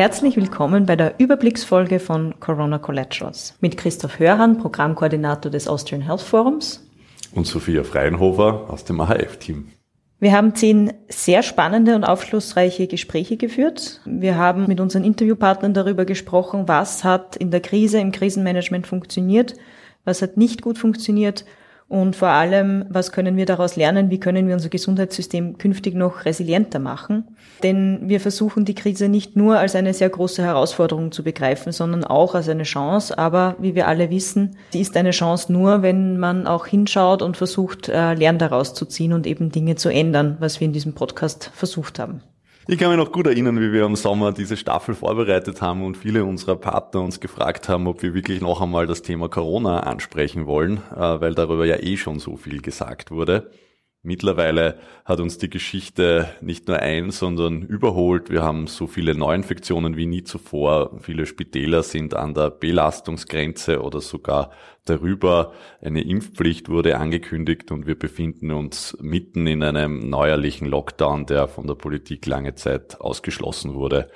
Herzlich willkommen bei der Überblicksfolge von Corona Collaterals mit Christoph Hörhan, Programmkoordinator des Austrian Health Forums. Und Sophia Freienhofer aus dem AHF-Team. Wir haben zehn sehr spannende und aufschlussreiche Gespräche geführt. Wir haben mit unseren Interviewpartnern darüber gesprochen, was hat in der Krise, im Krisenmanagement funktioniert, was hat nicht gut funktioniert und vor allem, was können wir daraus lernen? Wie können wir unser Gesundheitssystem künftig noch resilienter machen? Denn wir versuchen die Krise nicht nur als eine sehr große Herausforderung zu begreifen, sondern auch als eine Chance. Aber wie wir alle wissen, sie ist eine Chance nur, wenn man auch hinschaut und versucht, äh, Lernen daraus zu ziehen und eben Dinge zu ändern, was wir in diesem Podcast versucht haben. Ich kann mich noch gut erinnern, wie wir im Sommer diese Staffel vorbereitet haben und viele unserer Partner uns gefragt haben, ob wir wirklich noch einmal das Thema Corona ansprechen wollen, äh, weil darüber ja eh schon so viel gesagt wurde. Mittlerweile hat uns die Geschichte nicht nur ein, sondern überholt. Wir haben so viele Neuinfektionen wie nie zuvor. Viele Spitäler sind an der Belastungsgrenze oder sogar darüber. Eine Impfpflicht wurde angekündigt und wir befinden uns mitten in einem neuerlichen Lockdown, der von der Politik lange Zeit ausgeschlossen wurde.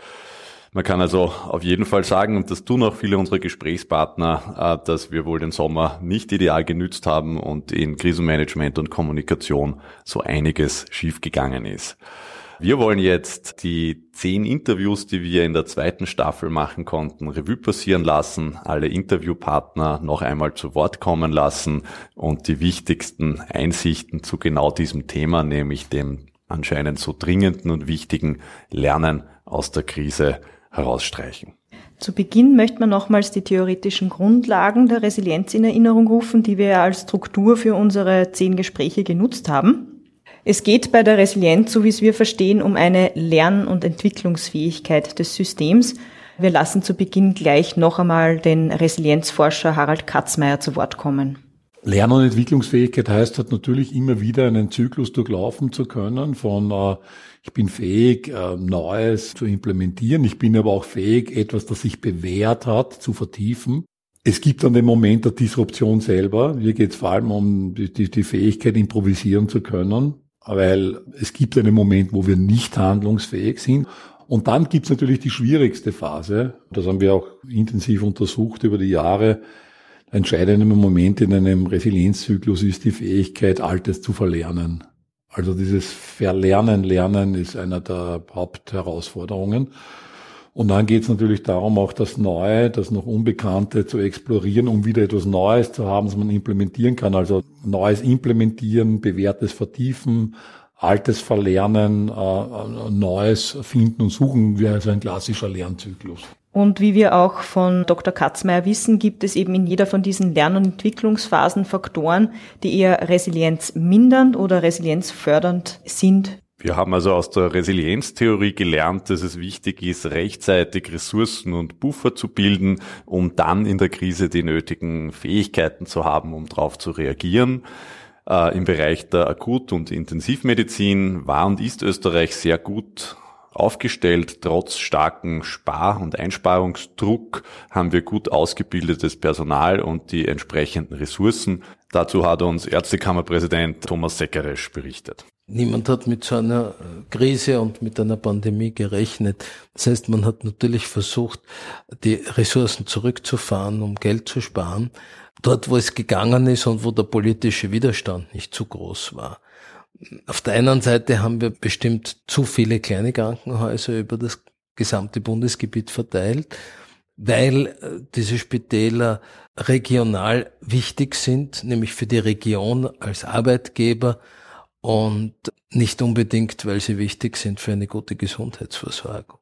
Man kann also auf jeden Fall sagen, und das tun auch viele unserer Gesprächspartner, äh, dass wir wohl den Sommer nicht ideal genützt haben und in Krisenmanagement und Kommunikation so einiges schiefgegangen ist. Wir wollen jetzt die zehn Interviews, die wir in der zweiten Staffel machen konnten, Revue passieren lassen, alle Interviewpartner noch einmal zu Wort kommen lassen und die wichtigsten Einsichten zu genau diesem Thema, nämlich dem anscheinend so dringenden und wichtigen Lernen aus der Krise herausstreichen. Zu Beginn möchte man nochmals die theoretischen Grundlagen der Resilienz in Erinnerung rufen, die wir als Struktur für unsere zehn Gespräche genutzt haben. Es geht bei der Resilienz, so wie es wir verstehen, um eine Lern- und Entwicklungsfähigkeit des Systems. Wir lassen zu Beginn gleich noch einmal den Resilienzforscher Harald Katzmeier zu Wort kommen. Lern- und Entwicklungsfähigkeit heißt halt natürlich immer wieder einen Zyklus durchlaufen zu können von äh, ich bin fähig, äh, Neues zu implementieren. Ich bin aber auch fähig, etwas, das sich bewährt hat, zu vertiefen. Es gibt dann den Moment der Disruption selber. Hier geht es vor allem um die, die, die Fähigkeit, improvisieren zu können, weil es gibt einen Moment, wo wir nicht handlungsfähig sind. Und dann gibt es natürlich die schwierigste Phase. Das haben wir auch intensiv untersucht über die Jahre. Entscheidende Moment in einem Resilienzzyklus ist die Fähigkeit, Altes zu verlernen. Also dieses Verlernen, Lernen ist einer der Hauptherausforderungen. Und dann geht es natürlich darum, auch das Neue, das noch Unbekannte zu explorieren, um wieder etwas Neues zu haben, das man implementieren kann. Also Neues implementieren, bewährtes vertiefen, Altes verlernen, äh, Neues finden und suchen, wäre also ein klassischer Lernzyklus. Und wie wir auch von Dr. Katzmeier wissen, gibt es eben in jeder von diesen Lern- und Entwicklungsphasen Faktoren, die eher resilienzmindernd oder resilienzfördernd sind. Wir haben also aus der Resilienztheorie gelernt, dass es wichtig ist, rechtzeitig Ressourcen und Buffer zu bilden, um dann in der Krise die nötigen Fähigkeiten zu haben, um darauf zu reagieren. Äh, Im Bereich der Akut- und Intensivmedizin war und ist Österreich sehr gut aufgestellt. Trotz starken Spar- und Einsparungsdruck haben wir gut ausgebildetes Personal und die entsprechenden Ressourcen. Dazu hat uns Ärztekammerpräsident Thomas Seckeresch berichtet. Niemand hat mit so einer Krise und mit einer Pandemie gerechnet. Das heißt, man hat natürlich versucht, die Ressourcen zurückzufahren, um Geld zu sparen. Dort, wo es gegangen ist und wo der politische Widerstand nicht zu groß war. Auf der einen Seite haben wir bestimmt zu viele kleine Krankenhäuser über das gesamte Bundesgebiet verteilt, weil äh, diese Spitäler regional wichtig sind, nämlich für die Region als Arbeitgeber und nicht unbedingt, weil sie wichtig sind für eine gute Gesundheitsversorgung.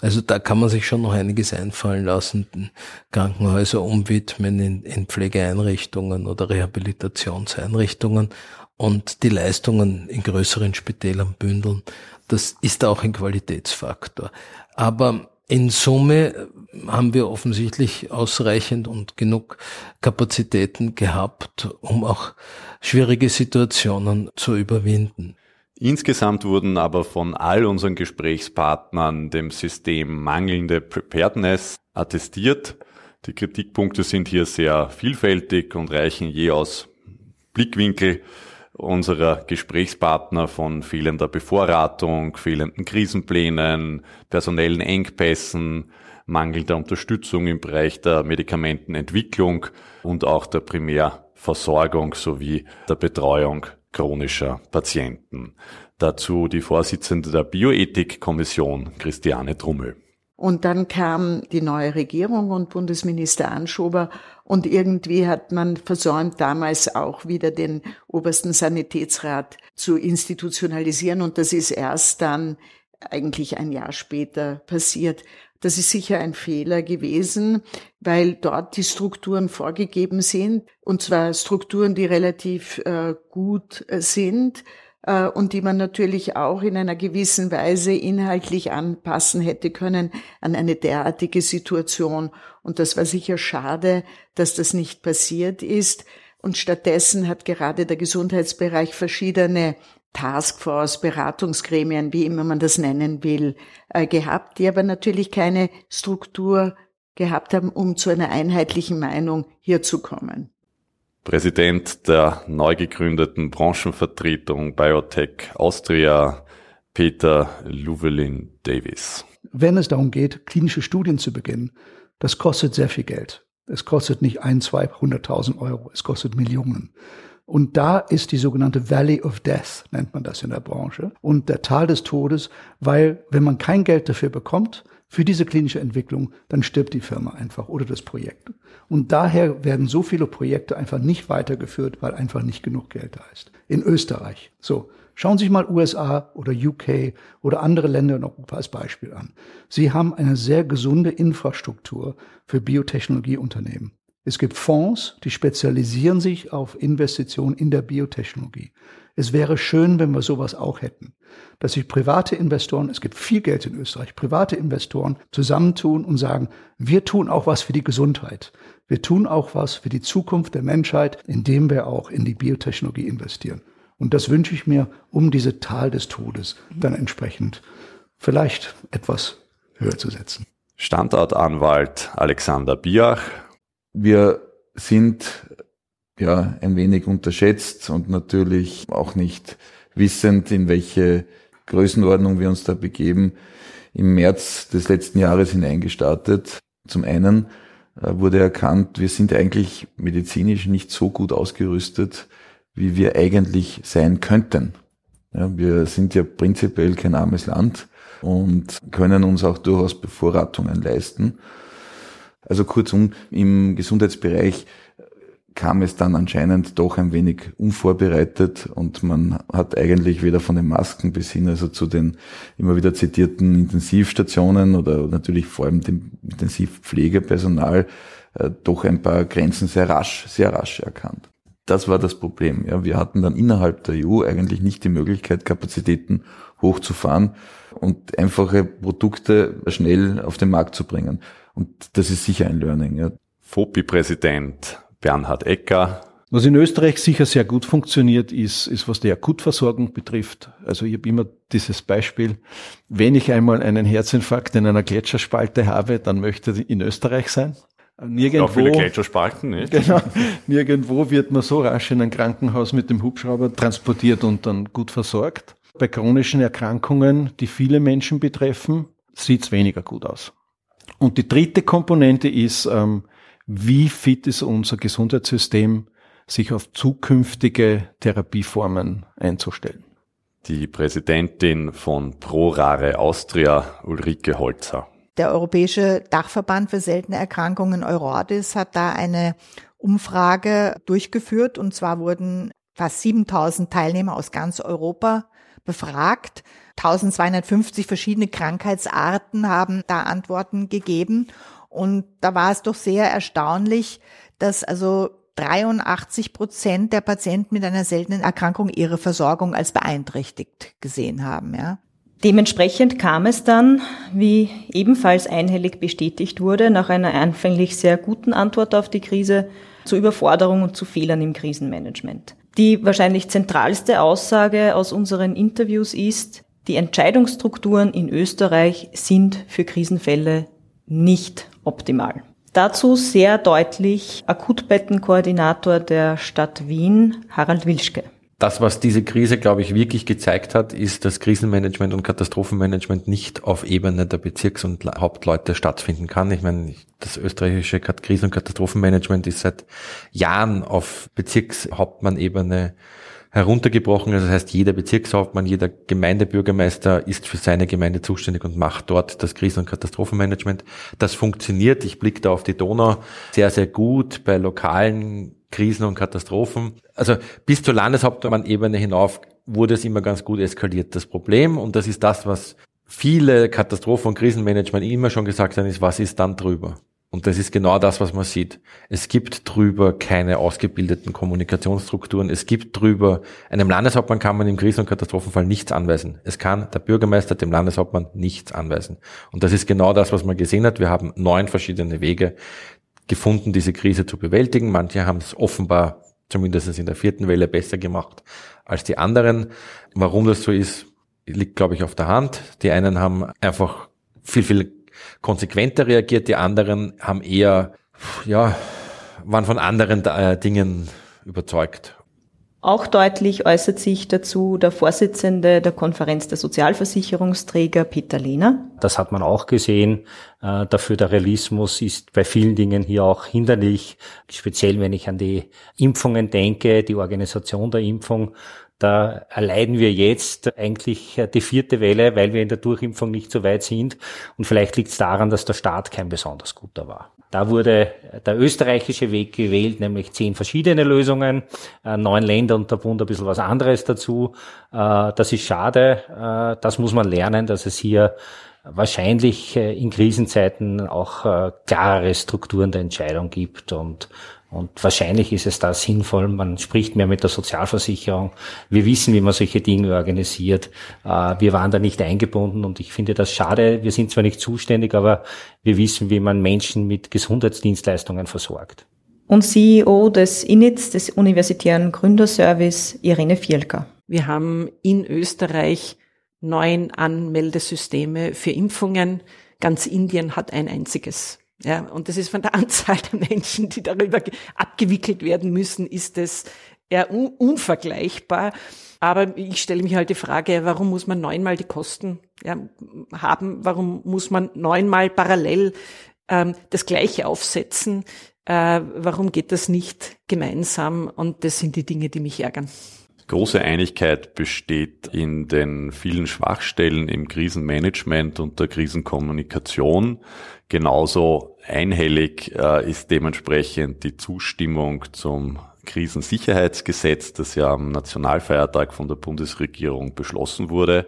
Also da kann man sich schon noch einiges einfallen lassen, Krankenhäuser umwidmen in, in Pflegeeinrichtungen oder Rehabilitationseinrichtungen und die Leistungen in größeren Spitälern bündeln. Das ist auch ein Qualitätsfaktor. Aber In Summe haben wir offensichtlich ausreichend und genug Kapazitäten gehabt, um auch schwierige Situationen zu überwinden. Insgesamt wurden aber von all unseren Gesprächspartnern dem System mangelnde Preparedness attestiert. Die Kritikpunkte sind hier sehr vielfältig und reichen je aus Blickwinkel unserer Gesprächspartner von fehlender Bevorratung, fehlenden Krisenplänen, personellen Engpässen, mangelnder Unterstützung im Bereich der Medikamentenentwicklung und auch der Primärversorgung sowie der Betreuung chronischer Patienten. Dazu die Vorsitzende der Bioethikkommission, Christiane Trummel. Und dann kam die neue Regierung und Bundesminister Anschober und irgendwie hat man versäumt, damals auch wieder den obersten Sanitätsrat zu institutionalisieren. Und das ist erst dann eigentlich ein Jahr später passiert. Das ist sicher ein Fehler gewesen, weil dort die Strukturen vorgegeben sind, und zwar Strukturen, die relativ äh, gut äh, sind äh, und die man natürlich auch in einer gewissen Weise inhaltlich anpassen hätte können an eine derartige Situation. Und das war sicher schade, dass das nicht passiert ist. Und stattdessen hat gerade der Gesundheitsbereich verschiedene Taskforce, Beratungsgremien, wie immer man das nennen will, äh, gehabt, die aber natürlich keine Struktur gehabt haben, um zu einer einheitlichen Meinung hier zu kommen. Präsident der neu gegründeten Branchenvertretung Biotech Austria, Peter Luvelin Davis. Wenn es darum geht, klinische Studien zu beginnen, das kostet sehr viel Geld. Es kostet nicht ein, zwei, hunderttausend Euro, es kostet Millionen. Und da ist die sogenannte Valley of Death, nennt man das in der Branche, und der Tal des Todes, weil wenn man kein Geld dafür bekommt, für diese klinische Entwicklung, dann stirbt die Firma einfach oder das Projekt. Und daher werden so viele Projekte einfach nicht weitergeführt, weil einfach nicht genug Geld da ist. In Österreich. So. Schauen Sie sich mal USA oder UK oder andere Länder in Europa als Beispiel an. Sie haben eine sehr gesunde Infrastruktur für Biotechnologieunternehmen. Es gibt Fonds, die spezialisieren sich auf Investitionen in der Biotechnologie. Es wäre schön, wenn wir sowas auch hätten, dass sich private Investoren, es gibt viel Geld in Österreich, private Investoren zusammentun und sagen, wir tun auch was für die Gesundheit. Wir tun auch was für die Zukunft der Menschheit, indem wir auch in die Biotechnologie investieren. Und das wünsche ich mir, um diese Tal des Todes dann entsprechend vielleicht etwas höher zu setzen. Standortanwalt Alexander Biach. Wir sind ja ein wenig unterschätzt und natürlich auch nicht wissend, in welche Größenordnung wir uns da begeben, im März des letzten Jahres hineingestartet. Zum einen äh, wurde erkannt, wir sind eigentlich medizinisch nicht so gut ausgerüstet, wie wir eigentlich sein könnten. Ja, wir sind ja prinzipiell kein armes Land und können uns auch durchaus Bevorratungen leisten. Also kurzum, im Gesundheitsbereich kam es dann anscheinend doch ein wenig unvorbereitet und man hat eigentlich weder von den Masken bis hin also zu den immer wieder zitierten Intensivstationen oder natürlich vor allem dem Intensivpflegepersonal äh, doch ein paar Grenzen sehr rasch, sehr rasch erkannt. Das war das Problem. Ja, wir hatten dann innerhalb der EU eigentlich nicht die Möglichkeit, Kapazitäten hochzufahren und einfache Produkte schnell auf den Markt zu bringen. Und das ist sicher ein Learning. Ja. FOPI-Präsident Bernhard Ecker. Was in Österreich sicher sehr gut funktioniert, ist, ist was die Akutversorgung betrifft. Also ich habe immer dieses Beispiel, wenn ich einmal einen Herzinfarkt in einer Gletscherspalte habe, dann möchte ich in Österreich sein. Nirgendwo, auch viele Gletscherspalten, nicht? Genau, nirgendwo wird man so rasch in ein Krankenhaus mit dem Hubschrauber transportiert und dann gut versorgt. Bei chronischen Erkrankungen, die viele Menschen betreffen, sieht es weniger gut aus. Und die dritte Komponente ist, ähm, wie fit ist unser Gesundheitssystem, sich auf zukünftige Therapieformen einzustellen. Die Präsidentin von ProRare Austria, Ulrike Holzer. Der Europäische Dachverband für seltene Erkrankungen Eurodis hat da eine Umfrage durchgeführt und zwar wurden fast 7000 Teilnehmer aus ganz Europa befragt. 1250 verschiedene Krankheitsarten haben da Antworten gegeben und da war es doch sehr erstaunlich, dass also 83 Prozent der Patienten mit einer seltenen Erkrankung ihre Versorgung als beeinträchtigt gesehen haben, ja. Dementsprechend kam es dann, wie ebenfalls einhellig bestätigt wurde, nach einer anfänglich sehr guten Antwort auf die Krise, zu Überforderung und zu Fehlern im Krisenmanagement. Die wahrscheinlich zentralste Aussage aus unseren Interviews ist, die Entscheidungsstrukturen in Österreich sind für Krisenfälle nicht optimal. Dazu sehr deutlich Akutbettenkoordinator der Stadt Wien, Harald Wilschke. Das, was diese Krise, glaube ich, wirklich gezeigt hat, ist, dass Krisenmanagement und Katastrophenmanagement nicht auf Ebene der Bezirks- und Hauptleute stattfinden kann. Ich meine, das österreichische Krisen- und Katastrophenmanagement ist seit Jahren auf Bezirkshauptmann-Ebene heruntergebrochen. Also das heißt, jeder Bezirkshauptmann, jeder Gemeindebürgermeister ist für seine Gemeinde zuständig und macht dort das Krisen- und Katastrophenmanagement. Das funktioniert. Ich blicke da auf die Donau sehr, sehr gut bei lokalen Krisen und Katastrophen. Also bis zur Landeshauptmann-Ebene hinauf wurde es immer ganz gut eskaliert. Das Problem, und das ist das, was viele Katastrophen- und Krisenmanagement immer schon gesagt haben, ist, was ist dann drüber? Und das ist genau das, was man sieht. Es gibt drüber keine ausgebildeten Kommunikationsstrukturen. Es gibt drüber, einem Landeshauptmann kann man im Krisen- und Katastrophenfall nichts anweisen. Es kann der Bürgermeister dem Landeshauptmann nichts anweisen. Und das ist genau das, was man gesehen hat. Wir haben neun verschiedene Wege gefunden, diese Krise zu bewältigen. Manche haben es offenbar, zumindest in der vierten Welle, besser gemacht als die anderen. Warum das so ist, liegt, glaube ich, auf der Hand. Die einen haben einfach viel, viel konsequenter reagiert, die anderen haben eher, ja, waren von anderen äh, Dingen überzeugt. Auch deutlich äußert sich dazu der Vorsitzende der Konferenz der Sozialversicherungsträger, Peter Lehner. Das hat man auch gesehen. Äh, der Föderalismus ist bei vielen Dingen hier auch hinderlich, speziell wenn ich an die Impfungen denke, die Organisation der Impfung. Da erleiden wir jetzt eigentlich die vierte Welle, weil wir in der Durchimpfung nicht so weit sind. Und vielleicht liegt es daran, dass der Staat kein besonders guter war. Da wurde der österreichische Weg gewählt, nämlich zehn verschiedene Lösungen, äh, neun Länder und der Bund ein bisschen was anderes dazu. Äh, das ist schade. Äh, das muss man lernen, dass es hier wahrscheinlich in Krisenzeiten auch klarere Strukturen der Entscheidung gibt und und wahrscheinlich ist es da sinnvoll, man spricht mehr mit der Sozialversicherung. Wir wissen, wie man solche Dinge organisiert. Äh, wir waren da nicht eingebunden und ich finde das schade. Wir sind zwar nicht zuständig, aber wir wissen, wie man Menschen mit Gesundheitsdienstleistungen versorgt. Und CEO des INITS, des Universitären Gründerservice, Irene Fielka. Wir haben in Österreich neun Anmeldesysteme für Impfungen. Ganz Indien hat ein einziges. Ja, und das ist von der Anzahl der Menschen, die darüber abgewickelt werden müssen, ist es eher un unvergleichbar. Aber ich stelle mich halt die Frage, warum muss man neunmal die Kosten ja, haben? Warum muss man neunmal parallel ähm, das Gleiche aufsetzen? Äh, warum geht das nicht gemeinsam? Und das sind die Dinge, die mich ärgern. Große Einigkeit besteht in den vielen Schwachstellen im Krisenmanagement und der Krisenkommunikation. Genauso einhellig äh, ist dementsprechend die Zustimmung zum Krisensicherheitsgesetz, das ja am Nationalfeiertag von der Bundesregierung beschlossen wurde.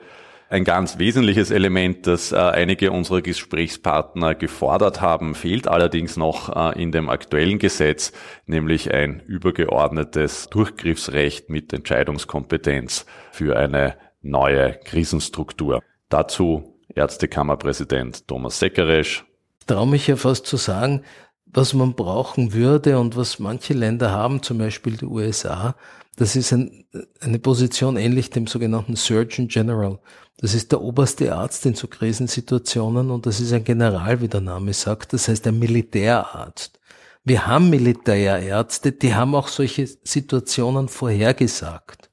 Ein ganz wesentliches Element, das äh, einige unserer Gesprächspartner gefordert haben, fehlt allerdings noch äh, in dem aktuellen Gesetz, nämlich ein übergeordnetes Durchgriffsrecht mit Entscheidungskompetenz für eine neue Krisenstruktur. Dazu Ärztekammerpräsident Thomas Seckeresch. Ich traue mich ja fast zu sagen, was man brauchen würde und was manche Länder haben, zum Beispiel die USA, das ist ein, eine Position ähnlich dem sogenannten Surgeon General. Das ist der oberste Arzt in so Krisensituationen und das ist ein General, wie der Name sagt, das heißt ein Militärarzt. Wir haben Militärärzte, die haben auch solche Situationen vorhergesagt.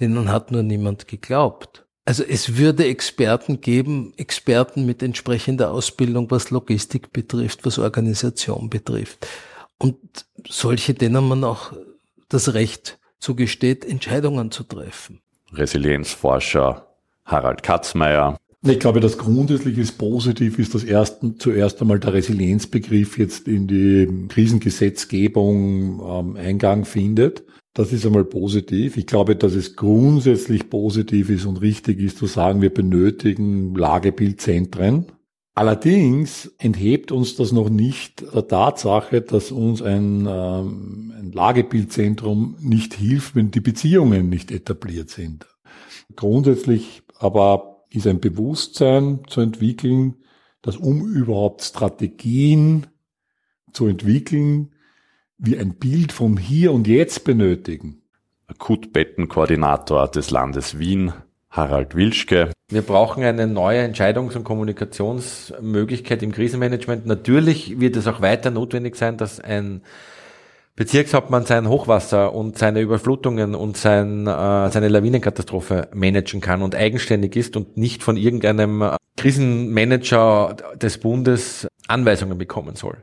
Denen hat nur niemand geglaubt. Also es würde Experten geben, Experten mit entsprechender Ausbildung, was Logistik betrifft, was Organisation betrifft. Und solche, denen man auch das Recht zugesteht, Entscheidungen zu treffen. Resilienzforscher Harald Katzmeier. Ich glaube, das grundsätzlich ist positiv, ist das ersten, zuerst einmal der Resilienzbegriff jetzt in die Krisengesetzgebung ähm, Eingang findet. Das ist einmal positiv. Ich glaube, dass es grundsätzlich positiv ist und richtig ist zu sagen, wir benötigen Lagebildzentren. Allerdings enthebt uns das noch nicht der Tatsache, dass uns ein, ähm, ein Lagebildzentrum nicht hilft, wenn die Beziehungen nicht etabliert sind. Grundsätzlich aber ist ein Bewusstsein zu entwickeln, dass um überhaupt Strategien zu entwickeln, wir ein Bild vom Hier und Jetzt benötigen. Akutbettenkoordinator des Landes Wien, Harald Wilschke. Wir brauchen eine neue Entscheidungs- und Kommunikationsmöglichkeit im Krisenmanagement. Natürlich wird es auch weiter notwendig sein, dass ein Bezirkshauptmann sein Hochwasser und seine Überflutungen und sein, äh, seine Lawinenkatastrophe managen kann und eigenständig ist und nicht von irgendeinem äh, Krisenmanager des Bundes Anweisungen bekommen soll.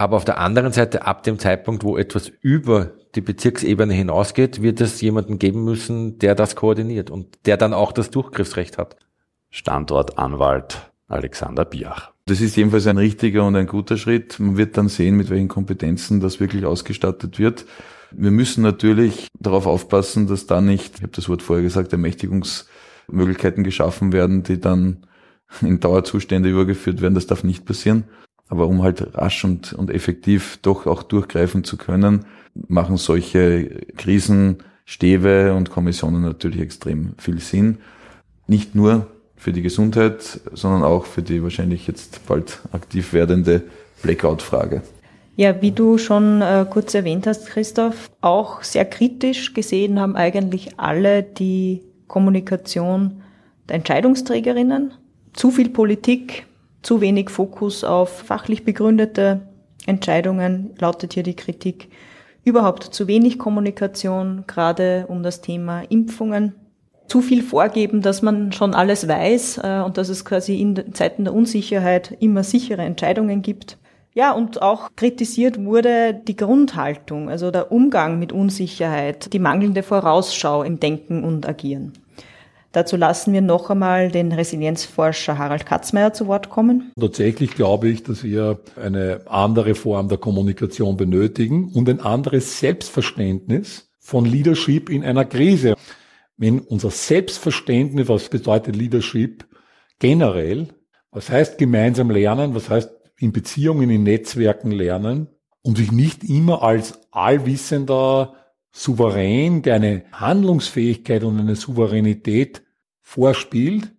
Aber auf der anderen Seite, ab dem Zeitpunkt, wo etwas über die Bezirksebene hinausgeht, wird es jemanden geben müssen, der das koordiniert und der dann auch das Durchgriffsrecht hat. Standortanwalt Alexander Biach. Das ist jedenfalls ein richtiger und ein guter Schritt. Man wird dann sehen, mit welchen Kompetenzen das wirklich ausgestattet wird. Wir müssen natürlich darauf aufpassen, dass da nicht, ich habe das Wort vorher gesagt, Ermächtigungsmöglichkeiten geschaffen werden, die dann in Dauerzustände übergeführt werden. Das darf nicht passieren. Aber um halt rasch und, und effektiv doch auch durchgreifen zu können, machen solche Krisenstäbe und Kommissionen natürlich extrem viel Sinn. Nicht nur für die Gesundheit, sondern auch für die wahrscheinlich jetzt bald aktiv werdende Blackout-Frage. Ja, wie du schon äh, kurz erwähnt hast, Christoph, auch sehr kritisch gesehen haben eigentlich alle die Kommunikation der Entscheidungsträgerinnen. Zu viel Politik, zu wenig Fokus auf fachlich begründete Entscheidungen, lautet hier die Kritik. Überhaupt zu wenig Kommunikation, gerade um das Thema Impfungen zu viel vorgeben, dass man schon alles weiß äh, und dass es quasi in Zeiten der Unsicherheit immer sichere Entscheidungen gibt. Ja, und auch kritisiert wurde die Grundhaltung, also der Umgang mit Unsicherheit, die mangelnde Vorausschau im Denken und Agieren. Dazu lassen wir noch einmal den Resilienzforscher Harald Katzmeier zu Wort kommen. Tatsächlich glaube ich, dass wir eine andere Form der Kommunikation benötigen und ein anderes Selbstverständnis von Leadership in einer Krise. Wenn unser Selbstverständnis, was bedeutet Leadership generell, was heißt gemeinsam lernen, was heißt in Beziehungen, in Netzwerken lernen? Und sich nicht immer als allwissender Souverän, der eine Handlungsfähigkeit und eine Souveränität vorspielt.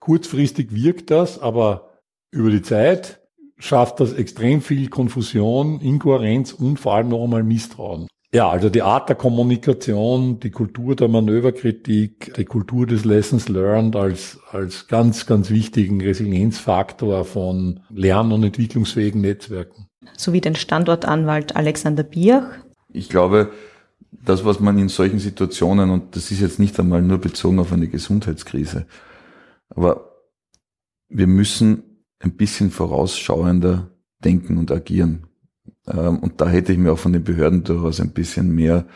Kurzfristig wirkt das, aber über die Zeit schafft das extrem viel Konfusion, Inkohärenz und vor allem noch einmal Misstrauen. Ja, also die Art der Kommunikation, die Kultur der Manöverkritik, die Kultur des Lessons Learned als, als ganz, ganz wichtigen Resilienzfaktor von lern- und entwicklungsfähigen Netzwerken. Sowie den Standortanwalt Alexander Biach. Ich glaube, das, was man in solchen Situationen, und das ist jetzt nicht einmal nur bezogen auf eine Gesundheitskrise, aber wir müssen ein bisschen vorausschauender denken und agieren. Ähm, und da hätte ich mir auch von den Behörden durchaus ein bisschen mehr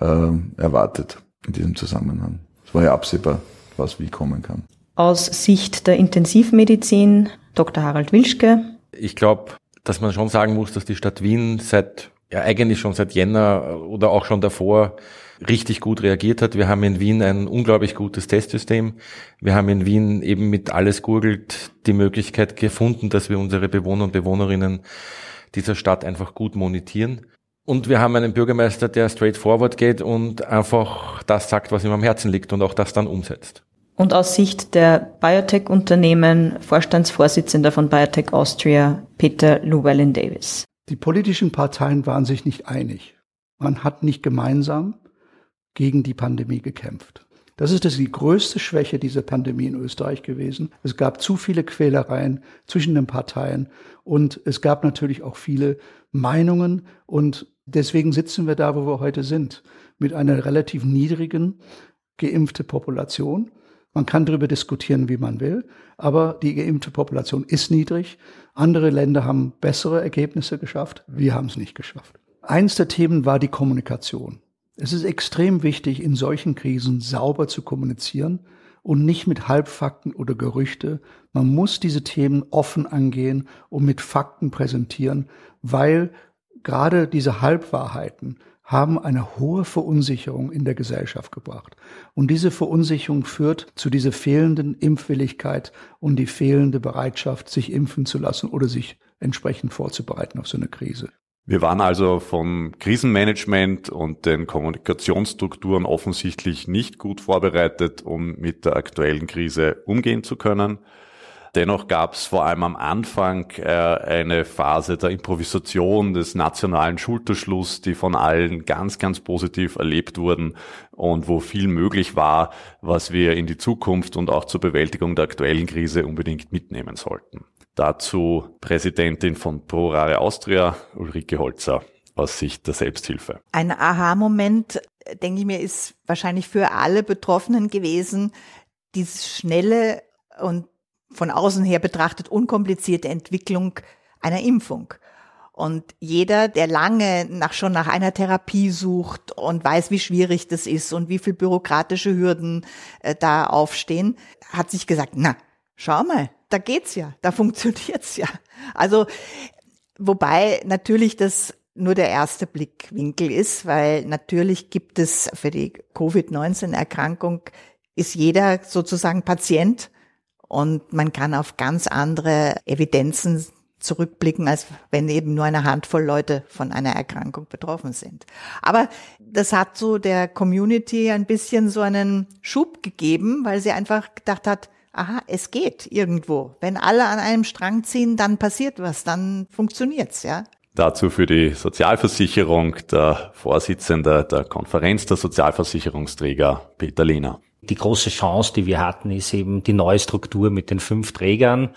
äh, erwartet in diesem Zusammenhang. Es war ja absehbar, was wie kommen kann. Aus Sicht der Intensivmedizin, Dr. Harald Wilschke. Ich glaube, dass man schon sagen muss, dass die Stadt Wien seit, ja eigentlich schon seit Jänner oder auch schon davor richtig gut reagiert hat. Wir haben in Wien ein unglaublich gutes Testsystem. Wir haben in Wien eben mit alles gurgelt die Möglichkeit gefunden, dass wir unsere Bewohner und Bewohnerinnen dieser Stadt einfach gut monetieren. Und wir haben einen Bürgermeister, der straightforward geht und einfach das sagt, was ihm am Herzen liegt und auch das dann umsetzt. Und aus Sicht der Biotech-Unternehmen Vorstandsvorsitzender von Biotech Austria, Peter Llewellyn Davis. Die politischen Parteien waren sich nicht einig. Man hat nicht gemeinsam gegen die Pandemie gekämpft. Das ist die größte Schwäche dieser Pandemie in Österreich gewesen. Es gab zu viele Quälereien zwischen den Parteien und es gab natürlich auch viele Meinungen und deswegen sitzen wir da, wo wir heute sind, mit einer relativ niedrigen geimpfte Population. Man kann darüber diskutieren, wie man will, aber die geimpfte Population ist niedrig. Andere Länder haben bessere Ergebnisse geschafft. Wir haben es nicht geschafft. Eins der Themen war die Kommunikation. Es ist extrem wichtig, in solchen Krisen sauber zu kommunizieren und nicht mit Halbfakten oder Gerüchte. Man muss diese Themen offen angehen und mit Fakten präsentieren, weil gerade diese Halbwahrheiten haben eine hohe Verunsicherung in der Gesellschaft gebracht. Und diese Verunsicherung führt zu dieser fehlenden Impfwilligkeit und die fehlende Bereitschaft, sich impfen zu lassen oder sich entsprechend vorzubereiten auf so eine Krise. Wir waren also vom Krisenmanagement und den Kommunikationsstrukturen offensichtlich nicht gut vorbereitet, um mit der aktuellen Krise umgehen zu können. Dennoch gab es vor allem am Anfang äh, eine Phase der Improvisation, des nationalen Schulterschluss, die von allen ganz, ganz positiv erlebt wurden und wo viel möglich war, was wir in die Zukunft und auch zur Bewältigung der aktuellen Krise unbedingt mitnehmen sollten. Dazu Präsidentin von ProRare Austria, Ulrike Holzer aus Sicht der Selbsthilfe. Ein Aha-Moment, denke ich mir, ist wahrscheinlich für alle Betroffenen gewesen, diese schnelle und von außen her betrachtet unkomplizierte Entwicklung einer Impfung. Und jeder, der lange nach, schon nach einer Therapie sucht und weiß, wie schwierig das ist und wie viel bürokratische Hürden äh, da aufstehen, hat sich gesagt, na, schau mal, da geht's ja, da funktioniert's ja. Also, wobei natürlich das nur der erste Blickwinkel ist, weil natürlich gibt es für die Covid-19-Erkrankung ist jeder sozusagen Patient und man kann auf ganz andere Evidenzen zurückblicken, als wenn eben nur eine Handvoll Leute von einer Erkrankung betroffen sind. Aber das hat so der Community ein bisschen so einen Schub gegeben, weil sie einfach gedacht hat, aha, es geht irgendwo. Wenn alle an einem Strang ziehen, dann passiert was, dann funktioniert's, ja. Dazu für die Sozialversicherung der Vorsitzende der Konferenz der Sozialversicherungsträger, Peter Lehner. Die große Chance, die wir hatten, ist eben die neue Struktur mit den fünf Trägern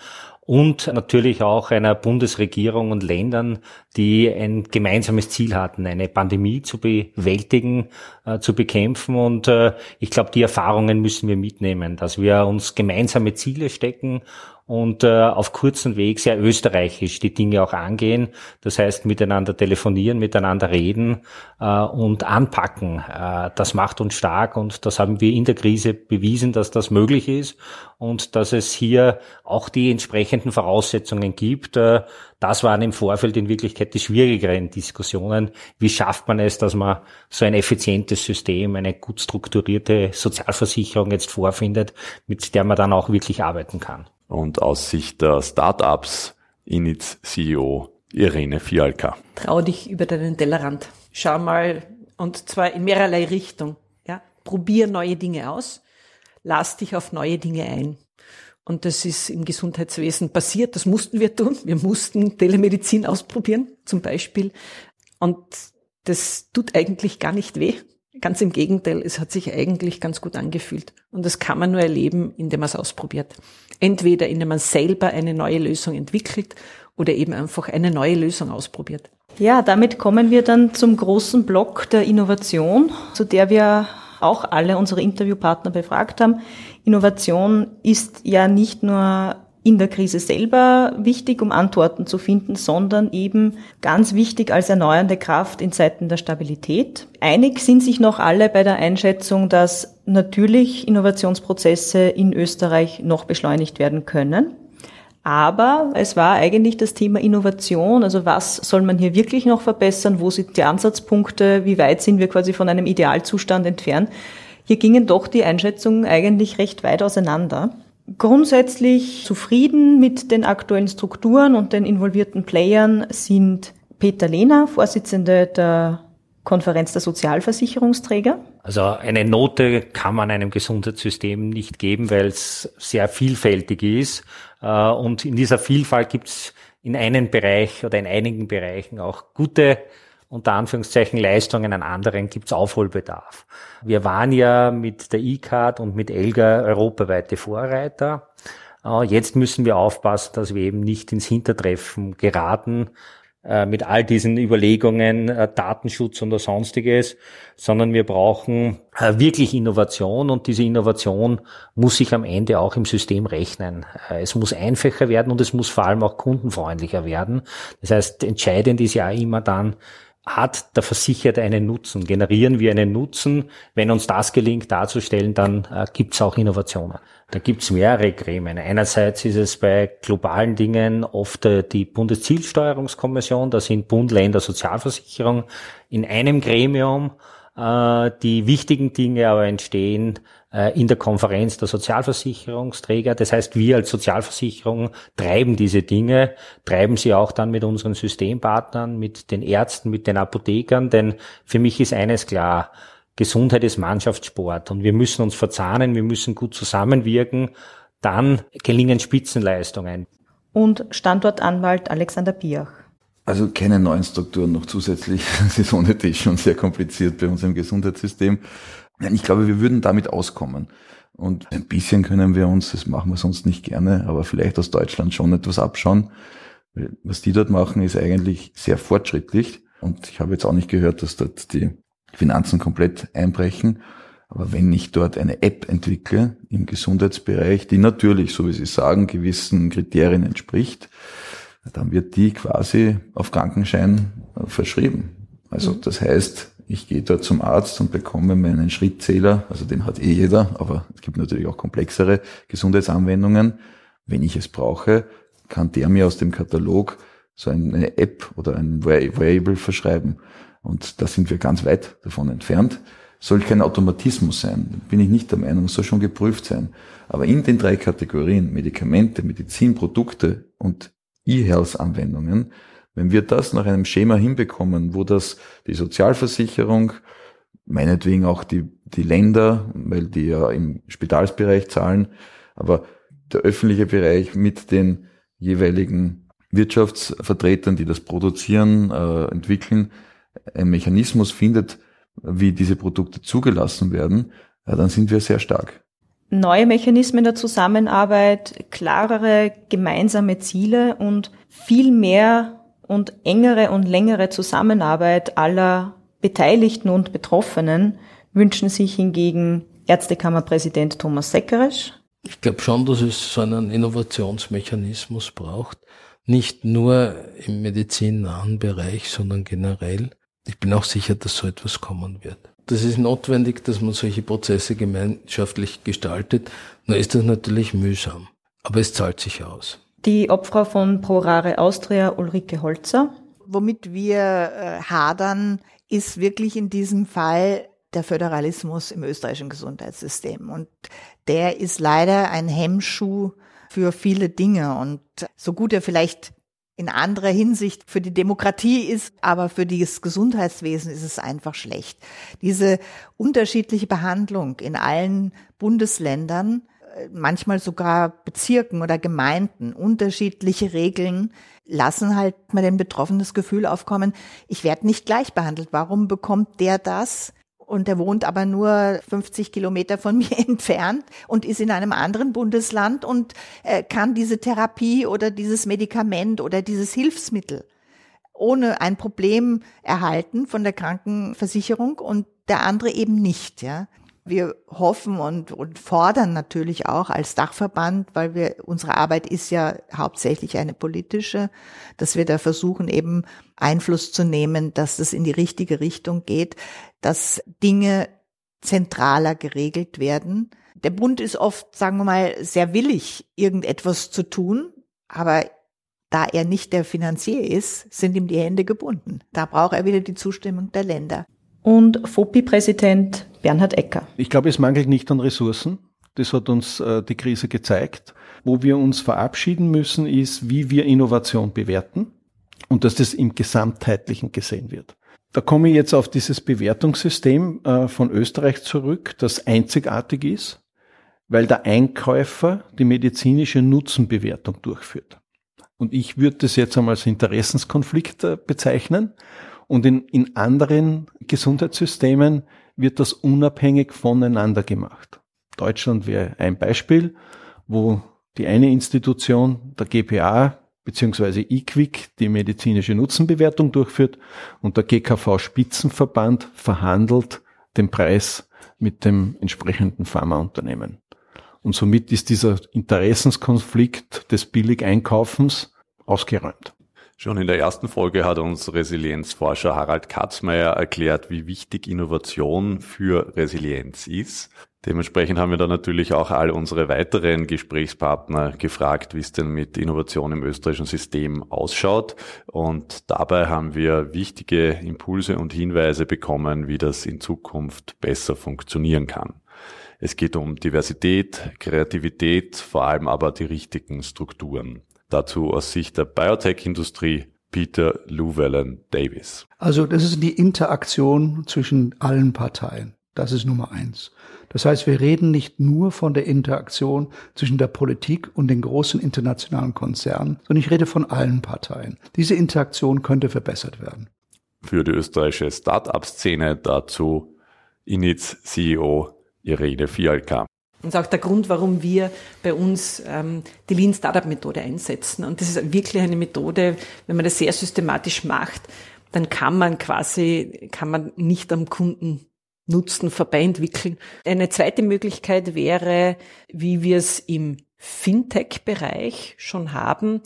und natürlich auch einer Bundesregierung und Ländern, die ein gemeinsames Ziel hatten, eine Pandemie zu bewältigen, äh, zu bekämpfen. Und äh, ich glaube, die Erfahrungen müssen wir mitnehmen, dass wir uns gemeinsame Ziele stecken und äh, auf kurzen Weg sehr österreichisch die Dinge auch angehen. Das heißt, miteinander telefonieren, miteinander reden äh, und anpacken. Äh, das macht uns stark und das haben wir in der Krise bewiesen, dass das möglich ist und dass es hier auch die entsprechenden Voraussetzungen gibt. Äh, das waren im Vorfeld in Wirklichkeit die schwierigeren Diskussionen. Wie schafft man es, dass man so ein effizientes System, eine gut strukturierte Sozialversicherung jetzt vorfindet, mit der man dann auch wirklich arbeiten kann? Und aus Sicht der Startups Init CEO Irene Fialka. Trau dich über deinen Tellerrand. Schau mal, und zwar in mehrerlei Richtung. Ja? Probier neue Dinge aus. Lass dich auf neue Dinge ein. Und das ist im Gesundheitswesen passiert. Das mussten wir tun. Wir mussten Telemedizin ausprobieren, zum Beispiel. Und das tut eigentlich gar nicht weh. Ganz im Gegenteil, es hat sich eigentlich ganz gut angefühlt. Und das kann man nur erleben, indem man es ausprobiert. Entweder indem man selber eine neue Lösung entwickelt oder eben einfach eine neue Lösung ausprobiert. Ja, damit kommen wir dann zum großen Block der Innovation, zu der wir auch alle unsere Interviewpartner befragt haben. Innovation ist ja nicht nur in der Krise selber wichtig, um Antworten zu finden, sondern eben ganz wichtig als erneuernde Kraft in Zeiten der Stabilität. Einig sind sich noch alle bei der Einschätzung, dass natürlich Innovationsprozesse in Österreich noch beschleunigt werden können. Aber es war eigentlich das Thema Innovation, also was soll man hier wirklich noch verbessern, wo sind die Ansatzpunkte, wie weit sind wir quasi von einem Idealzustand entfernt. Hier gingen doch die Einschätzungen eigentlich recht weit auseinander grundsätzlich zufrieden mit den aktuellen Strukturen und den involvierten Playern sind Peter Lehner, Vorsitzende der Konferenz der Sozialversicherungsträger. Also eine Note kann man einem Gesundheitssystem nicht geben, weil es sehr vielfältig ist. Äh, und in dieser Vielfalt gibt es in einem Bereich oder in einigen Bereichen auch gute unter Anführungszeichen Leistungen, an anderen gibt's Aufholbedarf. Wir waren ja mit der E-Card und mit Elga europaweite Vorreiter. Äh, jetzt müssen wir aufpassen, dass wir eben nicht ins Hintertreffen geraten äh, mit all diesen Überlegungen, äh, Datenschutz und sonstiges, sondern wir brauchen wirklich Innovation und diese Innovation muss sich am Ende auch im System rechnen. Es muss einfacher werden und es muss vor allem auch kundenfreundlicher werden. Das heißt, entscheidend ist ja immer dann, hat der Versicherte einen Nutzen? Generieren wir einen Nutzen? Wenn uns das gelingt darzustellen, dann äh, gibt es auch Innovationen. Da gibt es mehrere Gremien. Einerseits ist es bei globalen Dingen oft äh, die Bundeszielsteuerungskommission, da sind Bund, Länder, Sozialversicherung in einem Gremium. Äh, die wichtigen Dinge aber entstehen in der Konferenz der Sozialversicherungsträger. Das heißt, wir als Sozialversicherung treiben diese Dinge, treiben sie auch dann mit unseren Systempartnern, mit den Ärzten, mit den Apothekern, denn für mich ist eines klar, Gesundheit ist Mannschaftssport und wir müssen uns verzahnen, wir müssen gut zusammenwirken, dann gelingen Spitzenleistungen. Und Standortanwalt Alexander Biach. Also keine neuen Strukturen noch zusätzlich. Das ist ohnehin schon sehr kompliziert bei uns im Gesundheitssystem. Ich glaube, wir würden damit auskommen. Und ein bisschen können wir uns, das machen wir sonst nicht gerne, aber vielleicht aus Deutschland schon etwas abschauen. Was die dort machen, ist eigentlich sehr fortschrittlich. Und ich habe jetzt auch nicht gehört, dass dort die Finanzen komplett einbrechen. Aber wenn ich dort eine App entwickle im Gesundheitsbereich, die natürlich, so wie Sie sagen, gewissen Kriterien entspricht, dann wird die quasi auf Krankenschein verschrieben. Also mhm. das heißt, ich gehe dort zum Arzt und bekomme meinen Schrittzähler, also den hat eh jeder, aber es gibt natürlich auch komplexere Gesundheitsanwendungen. Wenn ich es brauche, kann der mir aus dem Katalog so eine App oder ein Variable verschreiben. Und da sind wir ganz weit davon entfernt. Soll kein Automatismus sein, bin ich nicht der Meinung, soll schon geprüft sein. Aber in den drei Kategorien Medikamente, Medizinprodukte und E-Health-Anwendungen, wenn wir das nach einem Schema hinbekommen, wo das die Sozialversicherung, meinetwegen auch die, die Länder, weil die ja im Spitalsbereich zahlen, aber der öffentliche Bereich mit den jeweiligen Wirtschaftsvertretern, die das produzieren, äh, entwickeln, ein Mechanismus findet, wie diese Produkte zugelassen werden, ja, dann sind wir sehr stark. Neue Mechanismen der Zusammenarbeit, klarere gemeinsame Ziele und viel mehr und engere und längere Zusammenarbeit aller Beteiligten und Betroffenen wünschen sich hingegen Ärztekammerpräsident Thomas Seckeresch. Ich glaube schon, dass es so einen Innovationsmechanismus braucht. Nicht nur im medizinnahen Bereich, sondern generell. Ich bin auch sicher, dass so etwas kommen wird. Das ist notwendig, dass man solche Prozesse gemeinschaftlich gestaltet. Nur ist das natürlich mühsam. Aber es zahlt sich aus. Die Obfrau von ProRare Austria, Ulrike Holzer. Womit wir äh, hadern, ist wirklich in diesem Fall der Föderalismus im österreichischen Gesundheitssystem. Und der ist leider ein Hemmschuh für viele Dinge. Und so gut er vielleicht in anderer Hinsicht für die Demokratie ist, aber für das Gesundheitswesen ist es einfach schlecht. Diese unterschiedliche Behandlung in allen Bundesländern, manchmal sogar Bezirken oder Gemeinden, unterschiedliche Regeln lassen halt mal den Betroffenen das Gefühl aufkommen, ich werde nicht gleich behandelt. Warum bekommt der das? und er wohnt aber nur 50 Kilometer von mir entfernt und ist in einem anderen Bundesland und äh, kann diese Therapie oder dieses Medikament oder dieses Hilfsmittel ohne ein Problem erhalten von der Krankenversicherung und der andere eben nicht, ja. Wir hoffen und, und fordern natürlich auch als Dachverband, weil wir, unsere Arbeit ist ja hauptsächlich eine politische, dass wir da versuchen eben Einfluss zu nehmen, dass das in die richtige Richtung geht, dass Dinge zentraler geregelt werden. Der Bund ist oft, sagen wir mal, sehr willig, irgendetwas zu tun, aber da er nicht der Finanzier ist, sind ihm die Hände gebunden. Da braucht er wieder die Zustimmung der Länder und FOPI-Präsident Bernhard Ecker. Ich glaube, es mangelt nicht an Ressourcen. Das hat uns äh, die Krise gezeigt. Wo wir uns verabschieden müssen, ist, wie wir Innovation bewerten und dass das im Gesamtheitlichen gesehen wird. Da komme ich jetzt auf dieses Bewertungssystem äh, von Österreich zurück, das einzigartig ist, weil der Einkäufer die medizinische Nutzenbewertung durchführt. Und ich würde das jetzt einmal als Interessenskonflikt äh, bezeichnen. Und in, in anderen Gesundheitssystemen wird das unabhängig voneinander gemacht. Deutschland wäre ein Beispiel, wo die eine Institution, der GPA beziehungsweise IQWIC, die medizinische Nutzenbewertung durchführt und der GKV Spitzenverband verhandelt den Preis mit dem entsprechenden Pharmaunternehmen. Und somit ist dieser Interessenskonflikt des Billigeinkaufens ausgeräumt. Schon in der ersten Folge hat uns Resilienzforscher Harald Katzmeier erklärt, wie wichtig Innovation für Resilienz ist. Dementsprechend haben wir da natürlich auch all unsere weiteren Gesprächspartner gefragt, wie es denn mit Innovation im österreichischen System ausschaut. Und dabei haben wir wichtige Impulse und Hinweise bekommen, wie das in Zukunft besser funktionieren kann. Es geht um Diversität, Kreativität, vor allem aber die richtigen Strukturen. Dazu aus Sicht der Biotech-Industrie Peter Llewellyn Davis. Also das ist die Interaktion zwischen allen Parteien. Das ist Nummer eins. Das heißt, wir reden nicht nur von der Interaktion zwischen der Politik und den großen internationalen Konzernen, sondern ich rede von allen Parteien. Diese Interaktion könnte verbessert werden. Für die österreichische Start-up-Szene dazu Inits CEO Irene Fialka. Und auch der Grund, warum wir bei uns ähm, die Lean Startup Methode einsetzen. Und das ist wirklich eine Methode, wenn man das sehr systematisch macht, dann kann man quasi, kann man nicht am Kunden Nutzen vorbeientwickeln. Eine zweite Möglichkeit wäre, wie wir es im Fintech-Bereich schon haben,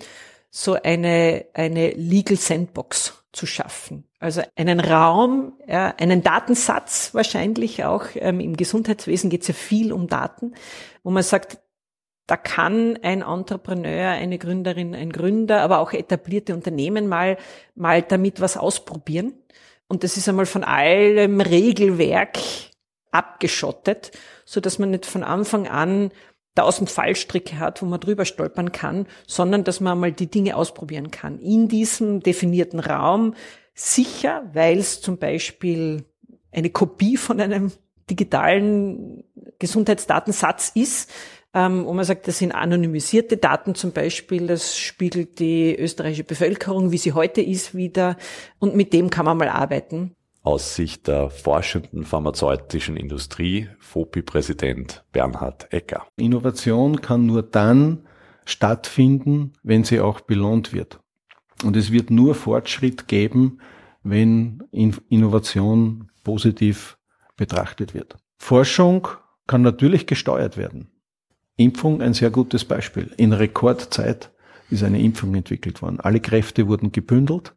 so eine, eine Legal Sandbox zu schaffen. Also einen Raum, ja, einen Datensatz wahrscheinlich auch. Ähm, Im Gesundheitswesen geht es ja viel um Daten, wo man sagt, da kann ein Entrepreneur, eine Gründerin, ein Gründer, aber auch etablierte Unternehmen mal, mal damit was ausprobieren. Und das ist einmal von allem Regelwerk abgeschottet, so dass man nicht von Anfang an tausend Fallstricke hat, wo man drüber stolpern kann, sondern dass man mal die Dinge ausprobieren kann. In diesem definierten Raum sicher, weil es zum Beispiel eine Kopie von einem digitalen Gesundheitsdatensatz ist, ähm, wo man sagt, das sind anonymisierte Daten zum Beispiel, das spiegelt die österreichische Bevölkerung, wie sie heute ist, wieder und mit dem kann man mal arbeiten. Aus Sicht der forschenden pharmazeutischen Industrie, FOPI-Präsident Bernhard Ecker. Innovation kann nur dann stattfinden, wenn sie auch belohnt wird. Und es wird nur Fortschritt geben, wenn Innovation positiv betrachtet wird. Forschung kann natürlich gesteuert werden. Impfung ein sehr gutes Beispiel. In Rekordzeit ist eine Impfung entwickelt worden. Alle Kräfte wurden gebündelt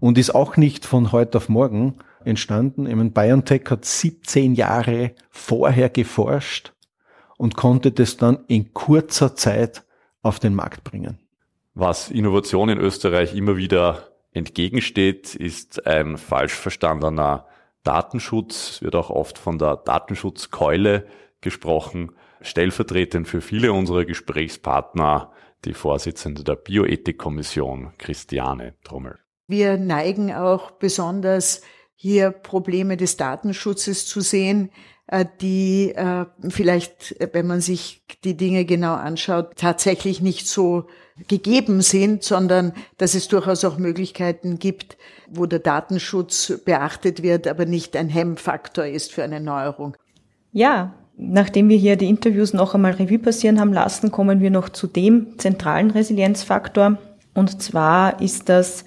und ist auch nicht von heute auf morgen entstanden. Ich meine, BioNTech hat 17 Jahre vorher geforscht und konnte das dann in kurzer Zeit auf den Markt bringen. Was Innovation in Österreich immer wieder entgegensteht, ist ein falsch verstandener Datenschutz. Es wird auch oft von der Datenschutzkeule gesprochen stellvertretend für viele unserer Gesprächspartner die Vorsitzende der Bioethikkommission, Christiane Trommel. Wir neigen auch besonders hier Probleme des Datenschutzes zu sehen, äh, die äh, vielleicht, wenn man sich die Dinge genau anschaut, tatsächlich nicht so gegeben sind, sondern dass es durchaus auch Möglichkeiten gibt, wo der Datenschutz beachtet wird, aber nicht ein Hemmfaktor ist für eine Neuerung. Ja, Nachdem wir hier die Interviews noch einmal Revue passieren haben lassen, kommen wir noch zu dem zentralen Resilienzfaktor. Und zwar ist das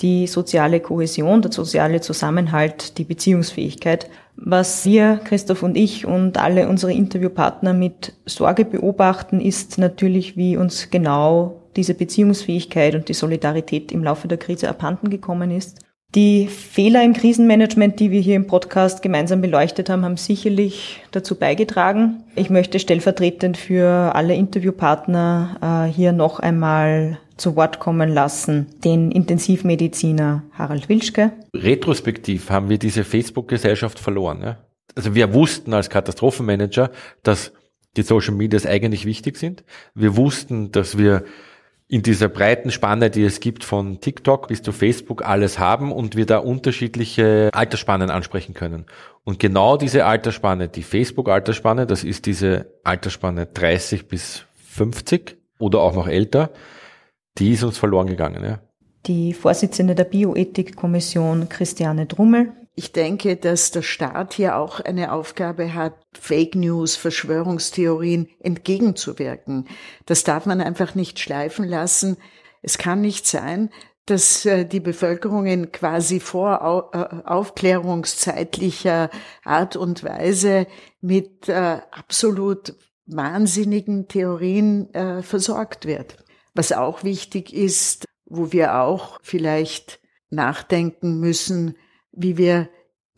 die soziale Kohäsion, der soziale Zusammenhalt, die Beziehungsfähigkeit. Was wir, Christoph und ich und alle unsere Interviewpartner mit Sorge beobachten, ist natürlich, wie uns genau diese Beziehungsfähigkeit und die Solidarität im Laufe der Krise abhanden gekommen ist. Die Fehler im Krisenmanagement, die wir hier im Podcast gemeinsam beleuchtet haben, haben sicherlich dazu beigetragen. Ich möchte stellvertretend für alle Interviewpartner äh, hier noch einmal zu Wort kommen lassen den Intensivmediziner Harald Wilschke. Retrospektiv haben wir diese Facebook-Gesellschaft verloren. Ja? Also wir wussten als Katastrophenmanager, dass die Social Medias eigentlich wichtig sind. Wir wussten, dass wir in dieser breiten Spanne, die es gibt von TikTok bis zu Facebook alles haben und wir da unterschiedliche Altersspannen ansprechen können. Und genau diese Altersspanne, die Facebook-Altersspanne, das ist diese Altersspanne 30 bis 50 oder auch noch älter, die ist uns verloren gegangen. Ja. Die Vorsitzende der Bioethikkommission, Christiane Drummel, ich denke, dass der Staat hier auch eine Aufgabe hat, Fake News, Verschwörungstheorien entgegenzuwirken. Das darf man einfach nicht schleifen lassen. Es kann nicht sein, dass äh, die Bevölkerung in quasi vor äh, aufklärungszeitlicher Art und Weise mit äh, absolut wahnsinnigen Theorien versorgt wird. Was auch wichtig ist, wo wir auch vielleicht nachdenken müssen, wie wir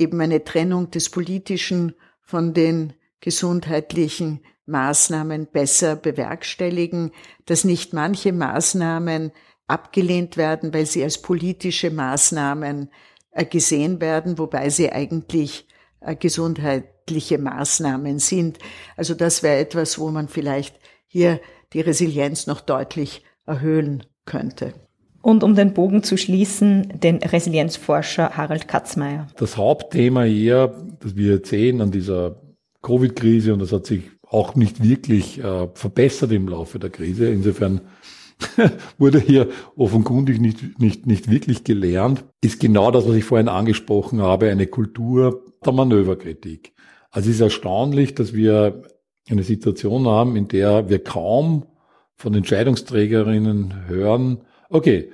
eben eine Trennung des Politischen von den gesundheitlichen Maßnahmen besser bewerkstelligen, dass nicht manche Maßnahmen abgelehnt werden, weil sie als politische Maßnahmen äh, gesehen werden, wobei sie eigentlich äh, gesundheitliche Maßnahmen sind. Also das wäre etwas, wo man vielleicht hier die Resilienz noch deutlich erhöhen könnte. Und um den Bogen zu schließen, den Resilienzforscher Harald Katzmeier. Das Hauptthema hier, das wir jetzt sehen an dieser Covid-Krise, und das hat sich auch nicht wirklich äh, verbessert im Laufe der Krise. Insofern wurde hier offenkundig nicht, nicht, nicht wirklich gelernt, ist genau das, was ich vorhin angesprochen habe, eine Kultur der Manöverkritik. Also es ist erstaunlich, dass wir eine Situation haben, in der wir kaum von Entscheidungsträgerinnen hören, okay,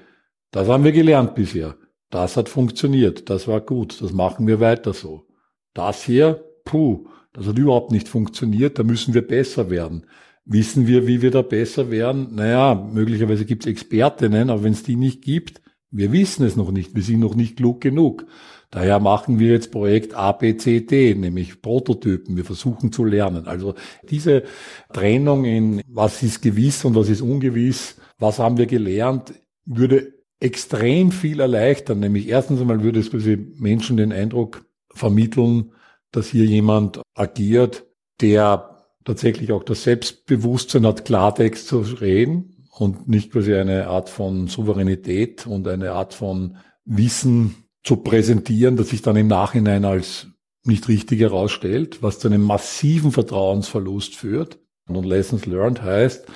das haben wir gelernt bisher. Das hat funktioniert. Das war gut. Das machen wir weiter so. Das hier, puh, das hat überhaupt nicht funktioniert. Da müssen wir besser werden. Wissen wir, wie wir da besser werden? Naja, möglicherweise gibt es Expertinnen, aber wenn es die nicht gibt, wir wissen es noch nicht. Wir sind noch nicht klug genug. Daher machen wir jetzt Projekt ABCD, nämlich Prototypen. Wir versuchen zu lernen. Also diese Trennung in was ist gewiss und was ist ungewiss, was haben wir gelernt, würde extrem viel erleichtern. Nämlich erstens einmal würde es quasi Menschen den Eindruck vermitteln, dass hier jemand agiert, der tatsächlich auch das Selbstbewusstsein hat, Klartext zu reden und nicht quasi eine Art von Souveränität und eine Art von Wissen zu präsentieren, das sich dann im Nachhinein als nicht richtig herausstellt, was zu einem massiven Vertrauensverlust führt. Und Lessons Learned heißt,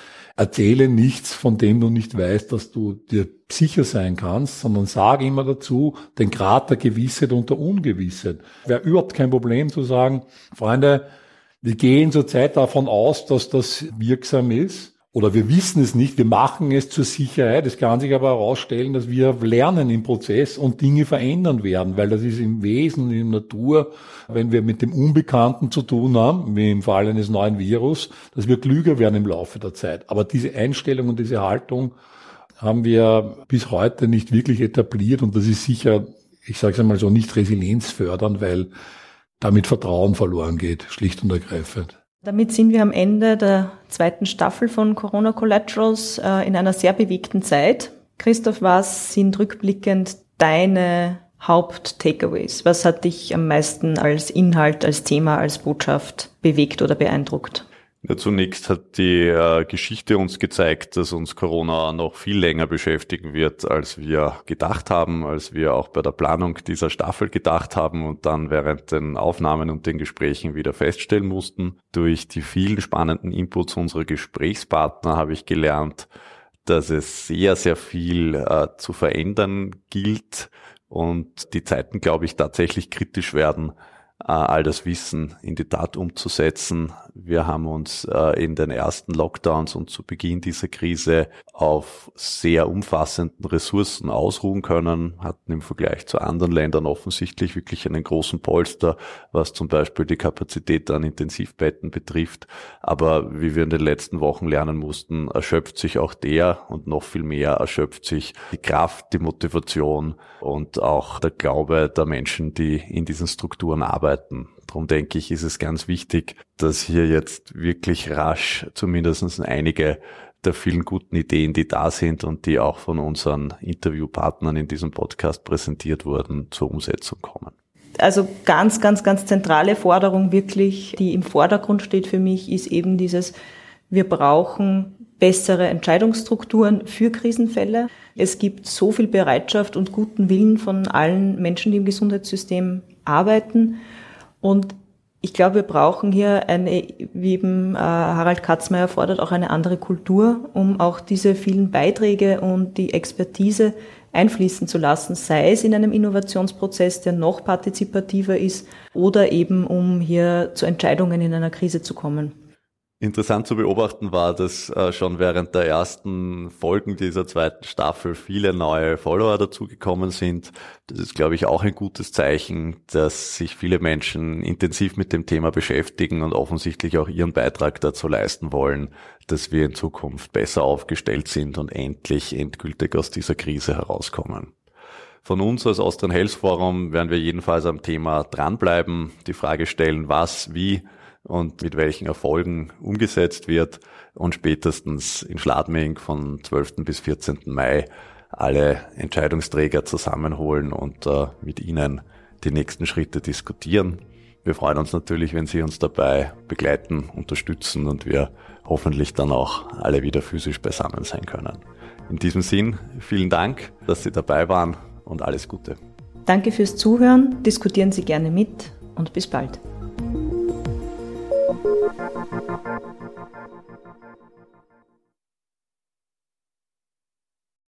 erzähle nichts, von dem du nicht weißt, dass du dir sicher sein kannst, sondern sage immer dazu den Grad der Gewissheit und der Ungewissheit. Wäre überhaupt kein Problem zu sagen, Freunde, wir gehen zurzeit davon aus, dass das wirksam ist. Oder wir wissen es nicht, wir machen es zur Sicherheit. Es kann sich aber herausstellen, dass wir lernen im Prozess und Dinge verändern werden, weil das ist im Wesen, in der Natur, wenn wir mit dem Unbekannten zu tun haben, wie im Fall eines neuen Virus, dass wir klüger werden im Laufe der Zeit. Aber diese Einstellung und diese Haltung haben wir bis heute nicht wirklich etabliert und das ist sicher, ich sage es einmal so, nicht resilienzfördernd, weil damit Vertrauen verloren geht, schlicht und ergreifend. Damit sind wir am Ende der zweiten Staffel von Corona Collaterals äh, in einer sehr bewegten Zeit. Christoph, was sind rückblickend deine Haupt-Takeaways? Was hat dich am meisten als Inhalt, als Thema, als Botschaft bewegt oder beeindruckt? Ja, zunächst hat die äh, Geschichte uns gezeigt, dass uns Corona noch viel länger beschäftigen wird, als wir gedacht haben, als wir auch bei der Planung dieser Staffel gedacht haben und dann während den Aufnahmen und den Gesprächen wieder feststellen mussten. Durch die vielen spannenden Inputs unserer Gesprächspartner habe ich gelernt, dass es sehr, sehr viel äh, zu verändern gilt und die Zeiten, glaube ich, tatsächlich kritisch werden all das Wissen in die Tat umzusetzen. Wir haben uns äh, in den ersten Lockdowns und zu Beginn dieser Krise auf sehr umfassenden Ressourcen ausruhen können, hatten im Vergleich zu anderen Ländern offensichtlich wirklich einen großen Polster, was zum Beispiel die Kapazität an Intensivbetten betrifft. Aber wie wir in den letzten Wochen lernen mussten, erschöpft sich auch der und noch viel mehr erschöpft sich die Kraft, die Motivation und auch der Glaube der Menschen, die in diesen Strukturen arbeiten. Darum denke ich, ist es ganz wichtig, dass hier jetzt wirklich rasch zumindest einige der vielen guten Ideen, die da sind und die auch von unseren Interviewpartnern in diesem Podcast präsentiert wurden, zur Umsetzung kommen. Also ganz, ganz, ganz zentrale Forderung wirklich, die im Vordergrund steht für mich, ist eben dieses, wir brauchen bessere Entscheidungsstrukturen für Krisenfälle. Es gibt so viel Bereitschaft und guten Willen von allen Menschen, die im Gesundheitssystem arbeiten. Und ich glaube, wir brauchen hier eine, wie eben äh, Harald Katzmeier fordert, auch eine andere Kultur, um auch diese vielen Beiträge und die Expertise einfließen zu lassen, sei es in einem Innovationsprozess, der noch partizipativer ist, oder eben um hier zu Entscheidungen in einer Krise zu kommen. Interessant zu beobachten war, dass äh, schon während der ersten Folgen dieser zweiten Staffel viele neue Follower dazugekommen sind. Das ist, glaube ich, auch ein gutes Zeichen, dass sich viele Menschen intensiv mit dem Thema beschäftigen und offensichtlich auch ihren Beitrag dazu leisten wollen, dass wir in Zukunft besser aufgestellt sind und endlich endgültig aus dieser Krise herauskommen. Von uns als Austrian Health Forum werden wir jedenfalls am Thema dranbleiben, die Frage stellen, was, wie und mit welchen Erfolgen umgesetzt wird und spätestens in Schladming von 12. bis 14. Mai alle Entscheidungsträger zusammenholen und äh, mit ihnen die nächsten Schritte diskutieren. wir freuen uns natürlich, wenn Sie uns dabei begleiten, unterstützen und wir hoffentlich dann auch alle wieder physisch beisammen sein können. In diesem Sinn, vielen Dank, dass Sie dabei waren und alles Gute. Danke fürs Zuhören, diskutieren Sie gerne mit und bis bald.